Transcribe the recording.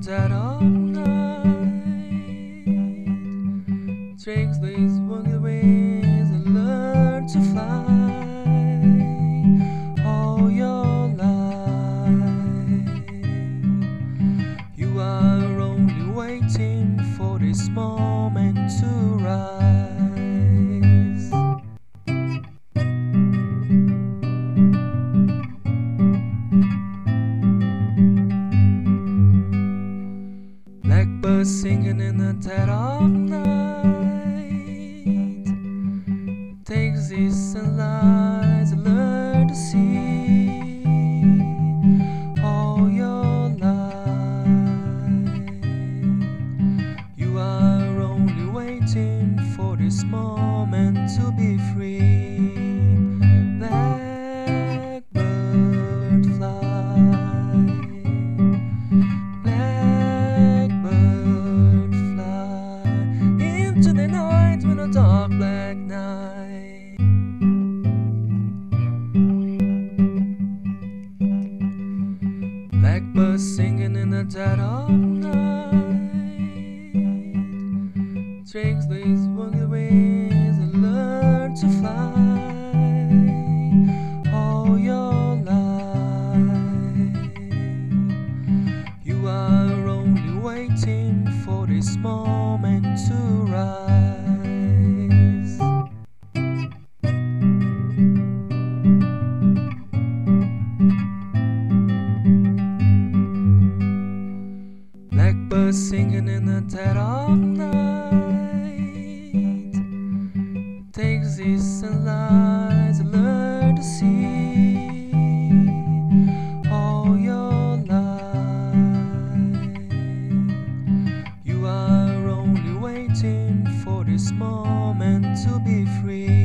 dead of night. Drinks these wonky wings and learn to fly all your life. You are only waiting for this moment to rise. Blackbirds singing in the dead of night. Takes these sunlight to learn to see all your life. You are only waiting for this moment to be free. Blackbird singing in the dead of night. Drinks these wonky wings and learn to fly all your life. You are only waiting for this moment to rise. But singing in the dead of night. Takes these sunlight to learn to see all your life. You are only waiting for this moment to be free.